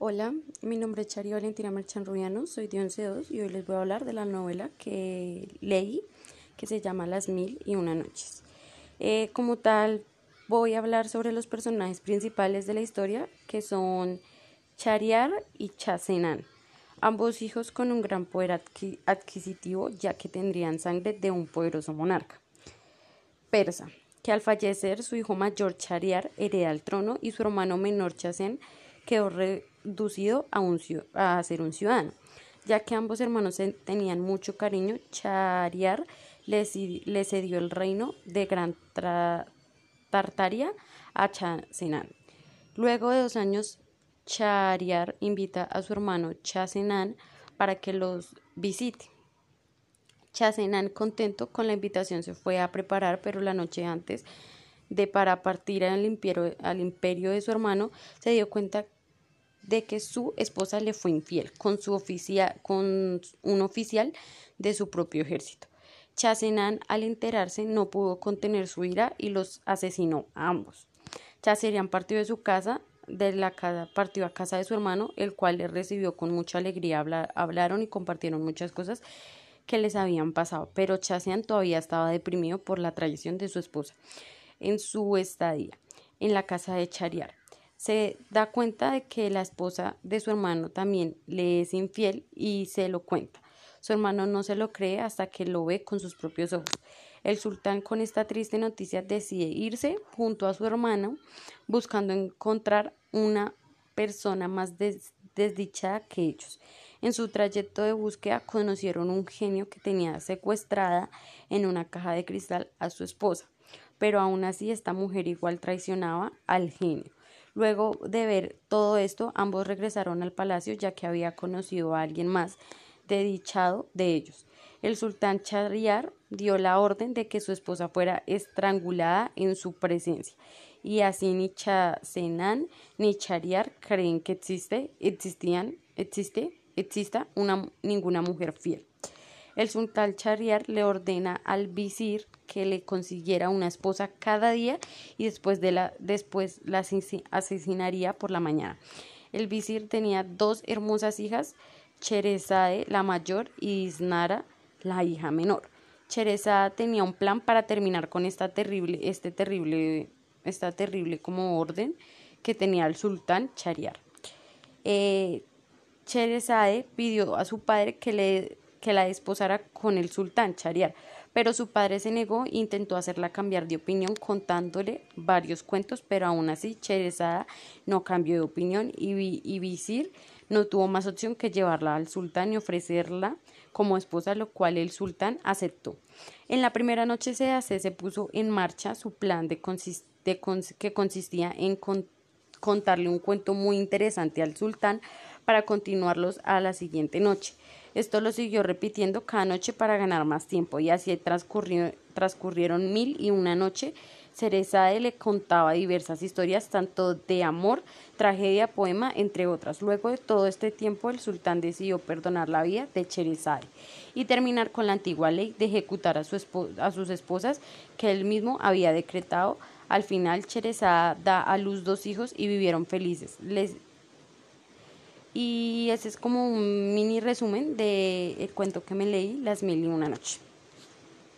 Hola, mi nombre es Chari Valentina Marchan Rubiano, soy de 11.2 y hoy les voy a hablar de la novela que leí que se llama Las Mil y Una Noches. Eh, como tal, voy a hablar sobre los personajes principales de la historia que son Chariar y Chasenan, ambos hijos con un gran poder adquisitivo ya que tendrían sangre de un poderoso monarca. Persa, que al fallecer su hijo mayor Chariar hereda el trono y su hermano menor Chasen quedó a, un, a ser un ciudadano. Ya que ambos hermanos tenían mucho cariño, Chariar le, cedió el reino de Gran Tartaria a Chasenan. Luego de dos años, Chariar invita a su hermano Chasenan para que los visite. Chasenan, contento con la invitación, se fue a preparar, pero la noche antes de para partir al imperio, al imperio de su hermano, se dio cuenta de que su esposa le fue infiel con, su con un oficial de su propio ejército. Chasenan, al enterarse, no pudo contener su ira y los asesinó a ambos. Chaserían partió de su casa, de la casa, partió a casa de su hermano, el cual le recibió con mucha alegría. hablaron y compartieron muchas cosas que les habían pasado, pero Chasean todavía estaba deprimido por la traición de su esposa en su estadía en la casa de Chariar se da cuenta de que la esposa de su hermano también le es infiel y se lo cuenta. Su hermano no se lo cree hasta que lo ve con sus propios ojos. El sultán con esta triste noticia decide irse junto a su hermano buscando encontrar una persona más desdichada que ellos. En su trayecto de búsqueda conocieron un genio que tenía secuestrada en una caja de cristal a su esposa, pero aún así esta mujer igual traicionaba al genio. Luego de ver todo esto, ambos regresaron al palacio ya que había conocido a alguien más dedichado de ellos. El sultán Chariar dio la orden de que su esposa fuera estrangulada en su presencia y así ni Chasenan ni Chariar creen que existe, existían, existe, exista una, ninguna mujer fiel. El sultán Chariar le ordena al visir que le consiguiera una esposa cada día y después, de la, después la asesinaría por la mañana. El visir tenía dos hermosas hijas, Cherezade la mayor y Isnara la hija menor. Cherezade tenía un plan para terminar con esta terrible, este terrible, esta terrible como orden que tenía el sultán Chariar. Eh, pidió a su padre que le que la desposara con el sultán Chariar, pero su padre se negó e intentó hacerla cambiar de opinión contándole varios cuentos, pero aún así Cherezada no cambió de opinión y, y no tuvo más opción que llevarla al sultán y ofrecerla como esposa, lo cual el sultán aceptó. En la primera noche hace, se puso en marcha su plan de, que consistía en contarle un cuento muy interesante al sultán para continuarlos a la siguiente noche. Esto lo siguió repitiendo cada noche para ganar más tiempo y así transcurrieron mil y una noche. Cerezade le contaba diversas historias, tanto de amor, tragedia, poema, entre otras. Luego de todo este tiempo, el sultán decidió perdonar la vida de Cerezade y terminar con la antigua ley de ejecutar a, a sus esposas que él mismo había decretado. Al final, Cerezade da a luz dos hijos y vivieron felices. Y ese es como un mini resumen del cuento que me leí, Las Mil y Una Noche.